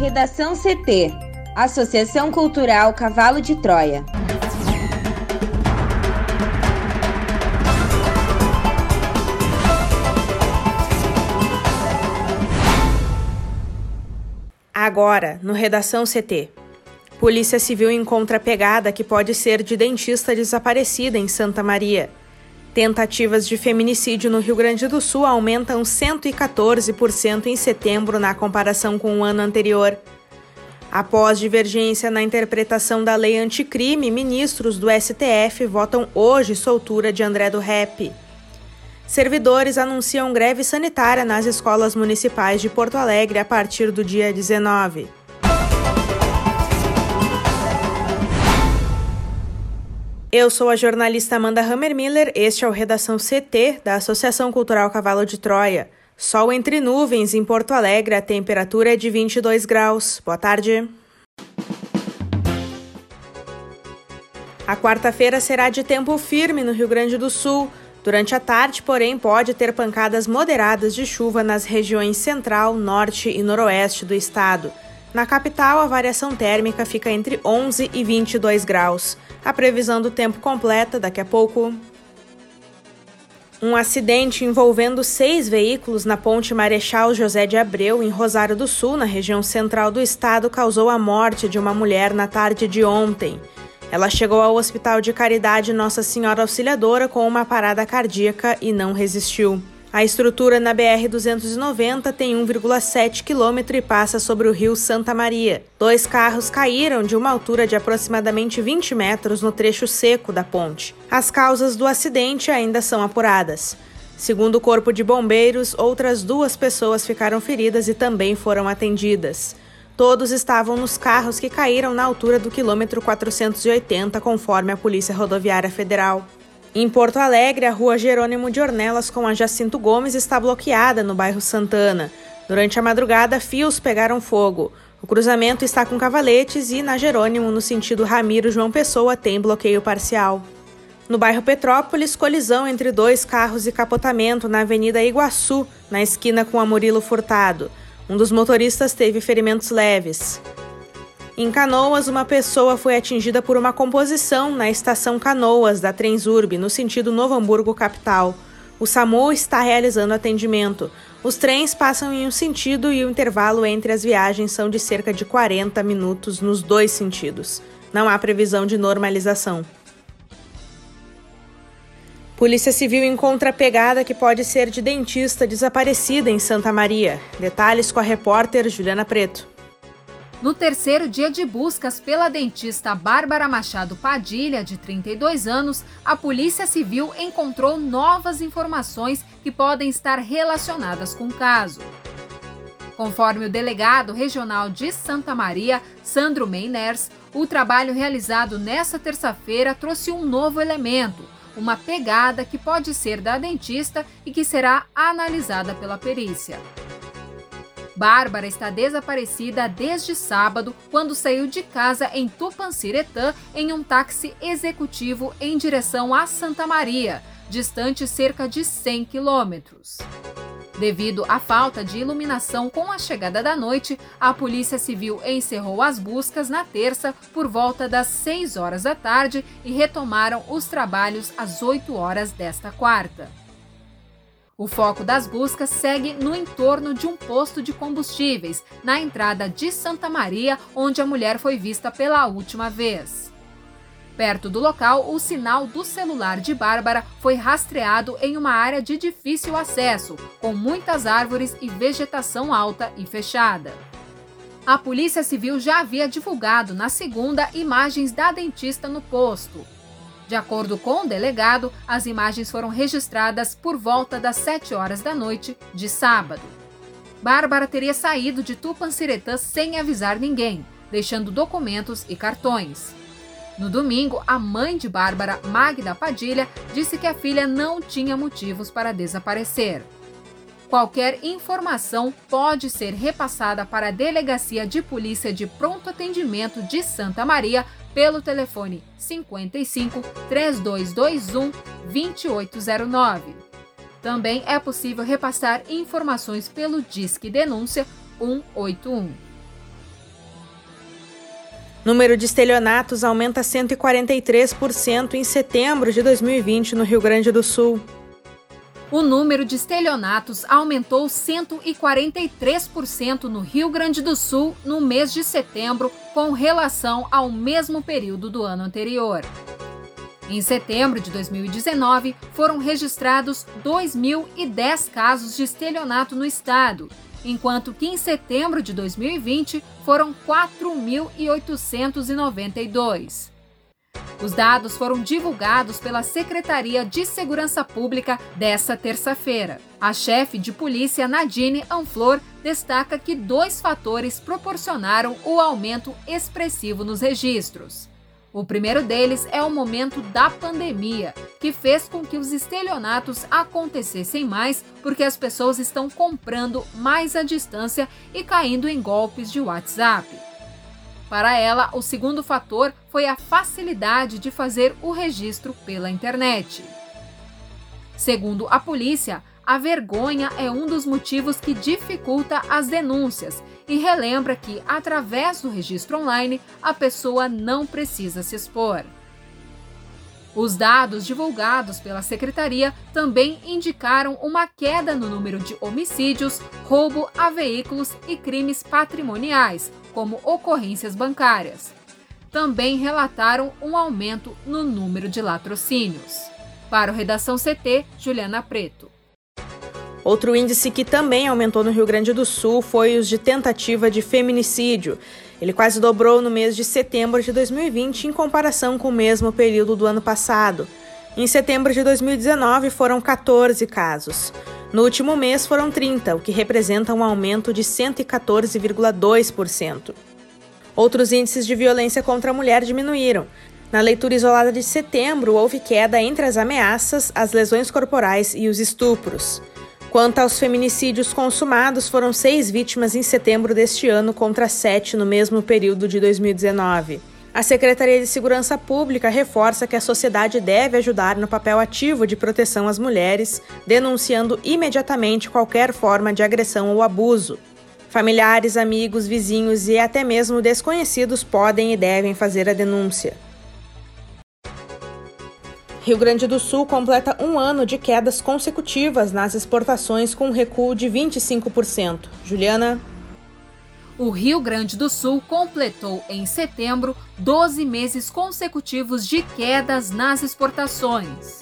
Redação CT Associação Cultural Cavalo de Troia. Agora, no Redação CT. Polícia Civil encontra pegada que pode ser de dentista desaparecida em Santa Maria. Tentativas de feminicídio no Rio Grande do Sul aumentam 114% em setembro na comparação com o ano anterior. Após divergência na interpretação da lei anticrime, ministros do STF votam hoje soltura de André do Rep. Servidores anunciam greve sanitária nas escolas municipais de Porto Alegre a partir do dia 19. Eu sou a jornalista Amanda Hammermiller, este é o Redação CT da Associação Cultural Cavalo de Troia. Sol entre nuvens em Porto Alegre, a temperatura é de 22 graus. Boa tarde. A quarta-feira será de tempo firme no Rio Grande do Sul. Durante a tarde, porém, pode ter pancadas moderadas de chuva nas regiões central, norte e noroeste do estado. Na capital, a variação térmica fica entre 11 e 22 graus. A previsão do tempo completa daqui a pouco. Um acidente envolvendo seis veículos na ponte Marechal José de Abreu, em Rosário do Sul, na região central do estado, causou a morte de uma mulher na tarde de ontem. Ela chegou ao Hospital de Caridade Nossa Senhora Auxiliadora com uma parada cardíaca e não resistiu. A estrutura na BR-290 tem 1,7 quilômetro e passa sobre o rio Santa Maria. Dois carros caíram de uma altura de aproximadamente 20 metros no trecho seco da ponte. As causas do acidente ainda são apuradas. Segundo o Corpo de Bombeiros, outras duas pessoas ficaram feridas e também foram atendidas. Todos estavam nos carros que caíram na altura do quilômetro 480, conforme a Polícia Rodoviária Federal. Em Porto Alegre, a rua Jerônimo de Ornelas com a Jacinto Gomes está bloqueada no bairro Santana. Durante a madrugada, fios pegaram fogo. O cruzamento está com cavaletes e na Jerônimo, no sentido Ramiro João Pessoa, tem bloqueio parcial. No bairro Petrópolis, colisão entre dois carros e capotamento na Avenida Iguaçu, na esquina com a Murilo Furtado. Um dos motoristas teve ferimentos leves. Em Canoas, uma pessoa foi atingida por uma composição na estação Canoas da Transurb, no sentido Novo Hamburgo capital. O SAMU está realizando atendimento. Os trens passam em um sentido e o intervalo entre as viagens são de cerca de 40 minutos nos dois sentidos. Não há previsão de normalização. Polícia Civil encontra pegada que pode ser de dentista desaparecida em Santa Maria. Detalhes com a repórter Juliana Preto. No terceiro dia de buscas pela dentista Bárbara Machado Padilha, de 32 anos, a Polícia Civil encontrou novas informações que podem estar relacionadas com o caso. Conforme o delegado regional de Santa Maria, Sandro Meiners, o trabalho realizado nesta terça-feira trouxe um novo elemento uma pegada que pode ser da dentista e que será analisada pela perícia. Bárbara está desaparecida desde sábado, quando saiu de casa em Tupanciretã em um táxi executivo em direção a Santa Maria, distante cerca de 100 quilômetros. Devido à falta de iluminação com a chegada da noite, a Polícia Civil encerrou as buscas na terça por volta das 6 horas da tarde e retomaram os trabalhos às 8 horas desta quarta. O foco das buscas segue no entorno de um posto de combustíveis, na entrada de Santa Maria, onde a mulher foi vista pela última vez. Perto do local, o sinal do celular de Bárbara foi rastreado em uma área de difícil acesso, com muitas árvores e vegetação alta e fechada. A Polícia Civil já havia divulgado na segunda imagens da dentista no posto. De acordo com o delegado, as imagens foram registradas por volta das 7 horas da noite de sábado. Bárbara teria saído de Tupanciretã sem avisar ninguém, deixando documentos e cartões. No domingo, a mãe de Bárbara, Magda Padilha, disse que a filha não tinha motivos para desaparecer. Qualquer informação pode ser repassada para a Delegacia de Polícia de Pronto Atendimento de Santa Maria pelo telefone 55 3221 2809. Também é possível repassar informações pelo Disque Denúncia 181. Número de estelionatos aumenta 143% em setembro de 2020 no Rio Grande do Sul. O número de estelionatos aumentou 143% no Rio Grande do Sul no mês de setembro, com relação ao mesmo período do ano anterior. Em setembro de 2019, foram registrados 2.010 casos de estelionato no estado, enquanto que em setembro de 2020 foram 4.892. Os dados foram divulgados pela Secretaria de Segurança Pública desta terça-feira. A chefe de polícia, Nadine Anflor, destaca que dois fatores proporcionaram o aumento expressivo nos registros. O primeiro deles é o momento da pandemia, que fez com que os estelionatos acontecessem mais porque as pessoas estão comprando mais à distância e caindo em golpes de WhatsApp. Para ela, o segundo fator foi a facilidade de fazer o registro pela internet. Segundo a polícia, a vergonha é um dos motivos que dificulta as denúncias e relembra que, através do registro online, a pessoa não precisa se expor. Os dados divulgados pela secretaria também indicaram uma queda no número de homicídios, roubo a veículos e crimes patrimoniais, como ocorrências bancárias. Também relataram um aumento no número de latrocínios. Para o Redação CT, Juliana Preto. Outro índice que também aumentou no Rio Grande do Sul foi os de tentativa de feminicídio. Ele quase dobrou no mês de setembro de 2020 em comparação com o mesmo período do ano passado. Em setembro de 2019 foram 14 casos. No último mês foram 30, o que representa um aumento de 114,2%. Outros índices de violência contra a mulher diminuíram. Na leitura isolada de setembro, houve queda entre as ameaças, as lesões corporais e os estupros. Quanto aos feminicídios consumados, foram seis vítimas em setembro deste ano contra sete no mesmo período de 2019. A Secretaria de Segurança Pública reforça que a sociedade deve ajudar no papel ativo de proteção às mulheres, denunciando imediatamente qualquer forma de agressão ou abuso. Familiares, amigos, vizinhos e até mesmo desconhecidos podem e devem fazer a denúncia. Rio Grande do Sul completa um ano de quedas consecutivas nas exportações com um recuo de 25%. Juliana. O Rio Grande do Sul completou em setembro 12 meses consecutivos de quedas nas exportações.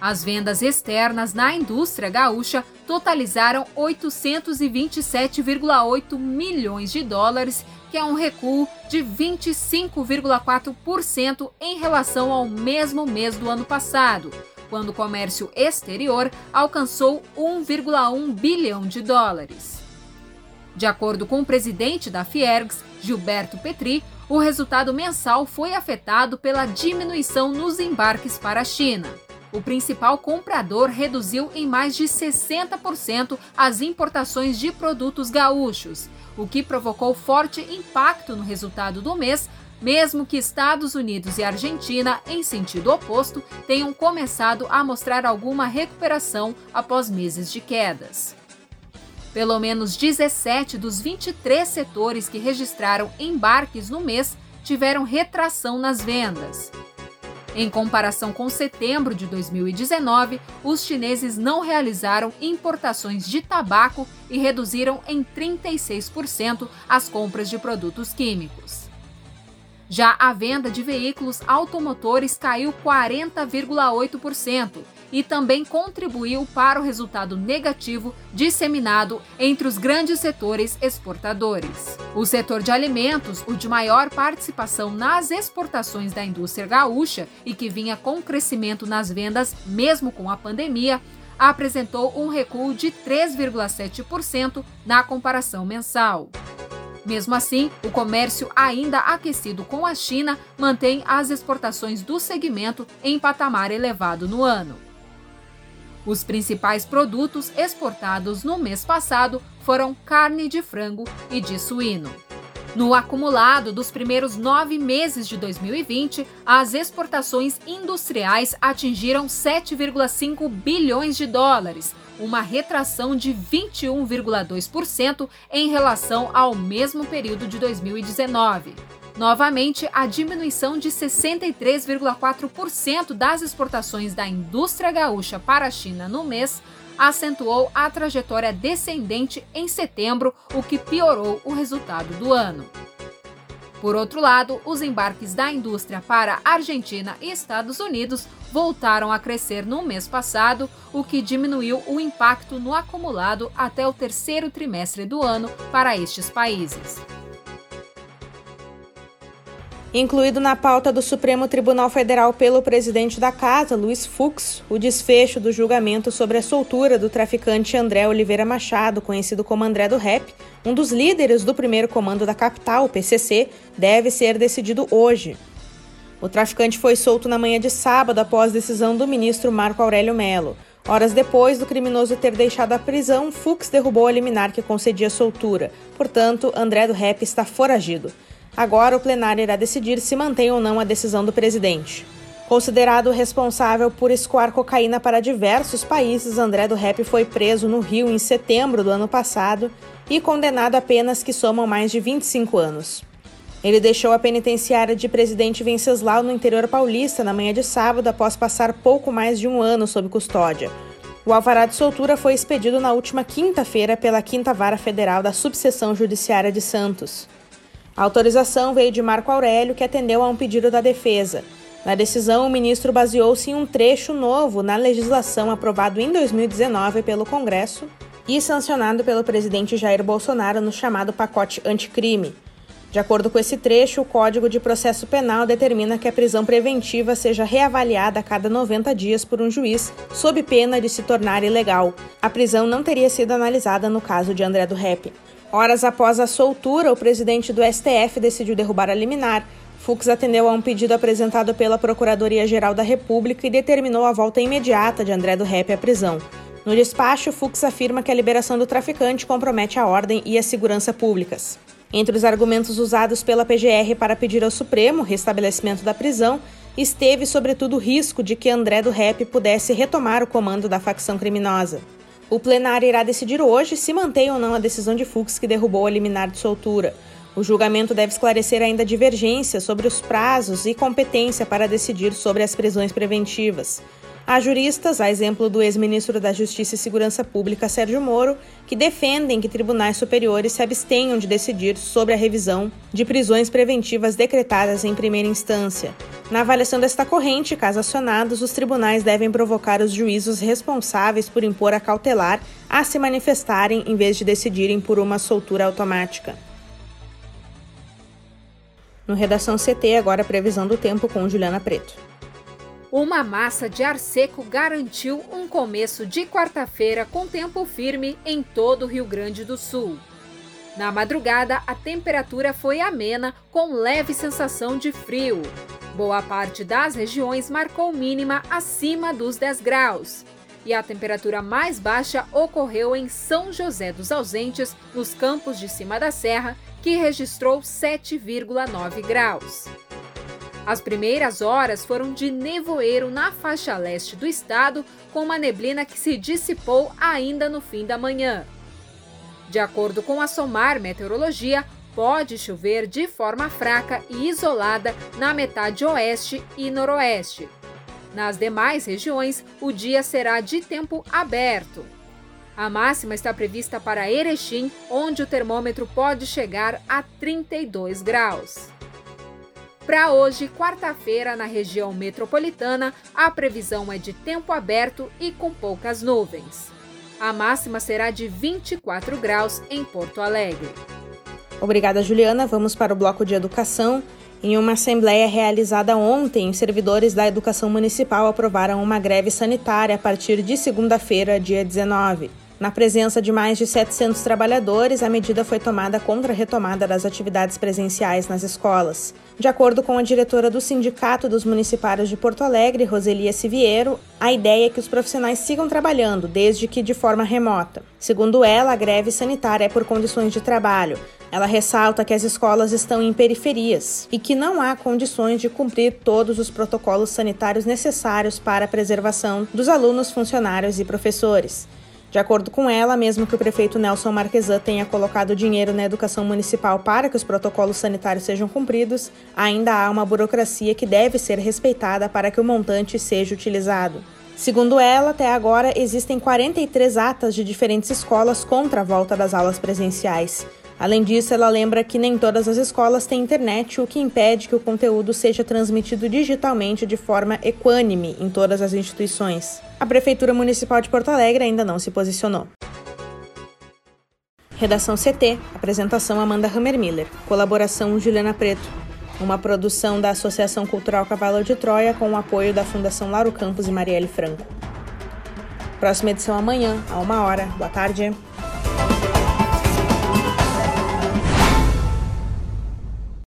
As vendas externas na indústria gaúcha totalizaram 827,8 milhões de dólares, que é um recuo de 25,4% em relação ao mesmo mês do ano passado, quando o comércio exterior alcançou 1,1 bilhão de dólares. De acordo com o presidente da Fiergs, Gilberto Petri, o resultado mensal foi afetado pela diminuição nos embarques para a China o principal comprador reduziu em mais de 60% as importações de produtos gaúchos, o que provocou forte impacto no resultado do mês, mesmo que Estados Unidos e Argentina, em sentido oposto, tenham começado a mostrar alguma recuperação após meses de quedas. Pelo menos 17 dos 23 setores que registraram embarques no mês tiveram retração nas vendas. Em comparação com setembro de 2019, os chineses não realizaram importações de tabaco e reduziram em 36% as compras de produtos químicos. Já a venda de veículos automotores caiu 40,8%, e também contribuiu para o resultado negativo disseminado entre os grandes setores exportadores. O setor de alimentos, o de maior participação nas exportações da indústria gaúcha e que vinha com crescimento nas vendas mesmo com a pandemia, apresentou um recuo de 3,7% na comparação mensal. Mesmo assim, o comércio ainda aquecido com a China mantém as exportações do segmento em patamar elevado no ano. Os principais produtos exportados no mês passado foram carne de frango e de suíno. No acumulado dos primeiros nove meses de 2020, as exportações industriais atingiram 7,5 bilhões de dólares, uma retração de 21,2% em relação ao mesmo período de 2019. Novamente, a diminuição de 63,4% das exportações da indústria gaúcha para a China no mês acentuou a trajetória descendente em setembro, o que piorou o resultado do ano. Por outro lado, os embarques da indústria para Argentina e Estados Unidos voltaram a crescer no mês passado, o que diminuiu o impacto no acumulado até o terceiro trimestre do ano para estes países. Incluído na pauta do Supremo Tribunal Federal pelo presidente da Casa, Luiz Fux, o desfecho do julgamento sobre a soltura do traficante André Oliveira Machado, conhecido como André do Rep, um dos líderes do primeiro comando da capital, o PCC, deve ser decidido hoje. O traficante foi solto na manhã de sábado após decisão do ministro Marco Aurélio Melo. Horas depois do criminoso ter deixado a prisão, Fux derrubou a liminar que concedia soltura. Portanto, André do Rep está foragido. Agora, o plenário irá decidir se mantém ou não a decisão do presidente. Considerado responsável por escoar cocaína para diversos países, André do Rep foi preso no Rio em setembro do ano passado e condenado a penas que somam mais de 25 anos. Ele deixou a penitenciária de Presidente Venceslau no interior paulista na manhã de sábado após passar pouco mais de um ano sob custódia. O alvará de soltura foi expedido na última quinta-feira pela Quinta Vara Federal da Subseção Judiciária de Santos. A autorização veio de Marco Aurélio, que atendeu a um pedido da defesa. Na decisão, o ministro baseou-se em um trecho novo na legislação aprovado em 2019 pelo Congresso e sancionado pelo presidente Jair Bolsonaro no chamado pacote anticrime. De acordo com esse trecho, o Código de Processo Penal determina que a prisão preventiva seja reavaliada a cada 90 dias por um juiz, sob pena de se tornar ilegal. A prisão não teria sido analisada no caso de André do Rep. Horas após a soltura, o presidente do STF decidiu derrubar a liminar. Fux atendeu a um pedido apresentado pela Procuradoria-Geral da República e determinou a volta imediata de André do Rep à prisão. No despacho, Fux afirma que a liberação do traficante compromete a ordem e a segurança públicas. Entre os argumentos usados pela PGR para pedir ao Supremo restabelecimento da prisão, esteve sobretudo o risco de que André do Rep pudesse retomar o comando da facção criminosa. O plenário irá decidir hoje se mantém ou não a decisão de Fux que derrubou a liminar de soltura. O julgamento deve esclarecer ainda divergências sobre os prazos e competência para decidir sobre as prisões preventivas. Há juristas, a exemplo do ex-ministro da Justiça e Segurança Pública Sérgio Moro, que defendem que tribunais superiores se abstenham de decidir sobre a revisão de prisões preventivas decretadas em primeira instância. Na avaliação desta corrente, caso acionados, os tribunais devem provocar os juízos responsáveis por impor a cautelar a se manifestarem em vez de decidirem por uma soltura automática. No Redação CT, agora previsão do tempo com Juliana Preto. Uma massa de ar seco garantiu um começo de quarta-feira com tempo firme em todo o Rio Grande do Sul. Na madrugada, a temperatura foi amena, com leve sensação de frio. Boa parte das regiões marcou mínima acima dos 10 graus. E a temperatura mais baixa ocorreu em São José dos Ausentes, nos campos de cima da serra, que registrou 7,9 graus. As primeiras horas foram de nevoeiro na faixa leste do estado, com uma neblina que se dissipou ainda no fim da manhã. De acordo com a SOMAR Meteorologia, pode chover de forma fraca e isolada na metade oeste e noroeste. Nas demais regiões, o dia será de tempo aberto. A máxima está prevista para Erechim, onde o termômetro pode chegar a 32 graus. Para hoje, quarta-feira, na região metropolitana, a previsão é de tempo aberto e com poucas nuvens. A máxima será de 24 graus em Porto Alegre. Obrigada, Juliana. Vamos para o bloco de educação. Em uma assembleia realizada ontem, servidores da educação municipal aprovaram uma greve sanitária a partir de segunda-feira, dia 19. Na presença de mais de 700 trabalhadores, a medida foi tomada contra a retomada das atividades presenciais nas escolas. De acordo com a diretora do Sindicato dos Municipários de Porto Alegre, Roselia Siviero, a ideia é que os profissionais sigam trabalhando, desde que de forma remota. Segundo ela, a greve sanitária é por condições de trabalho. Ela ressalta que as escolas estão em periferias e que não há condições de cumprir todos os protocolos sanitários necessários para a preservação dos alunos, funcionários e professores. De acordo com ela, mesmo que o prefeito Nelson Marquesan tenha colocado dinheiro na educação municipal para que os protocolos sanitários sejam cumpridos, ainda há uma burocracia que deve ser respeitada para que o montante seja utilizado. Segundo ela, até agora existem 43 atas de diferentes escolas contra a volta das aulas presenciais. Além disso, ela lembra que nem todas as escolas têm internet, o que impede que o conteúdo seja transmitido digitalmente de forma equânime em todas as instituições. A Prefeitura Municipal de Porto Alegre ainda não se posicionou. Redação CT, apresentação Amanda Hammermiller, colaboração Juliana Preto, uma produção da Associação Cultural Cavalo de Troia com o apoio da Fundação Lauro Campos e Marielle Franco. Próxima edição amanhã, a uma hora. Boa tarde.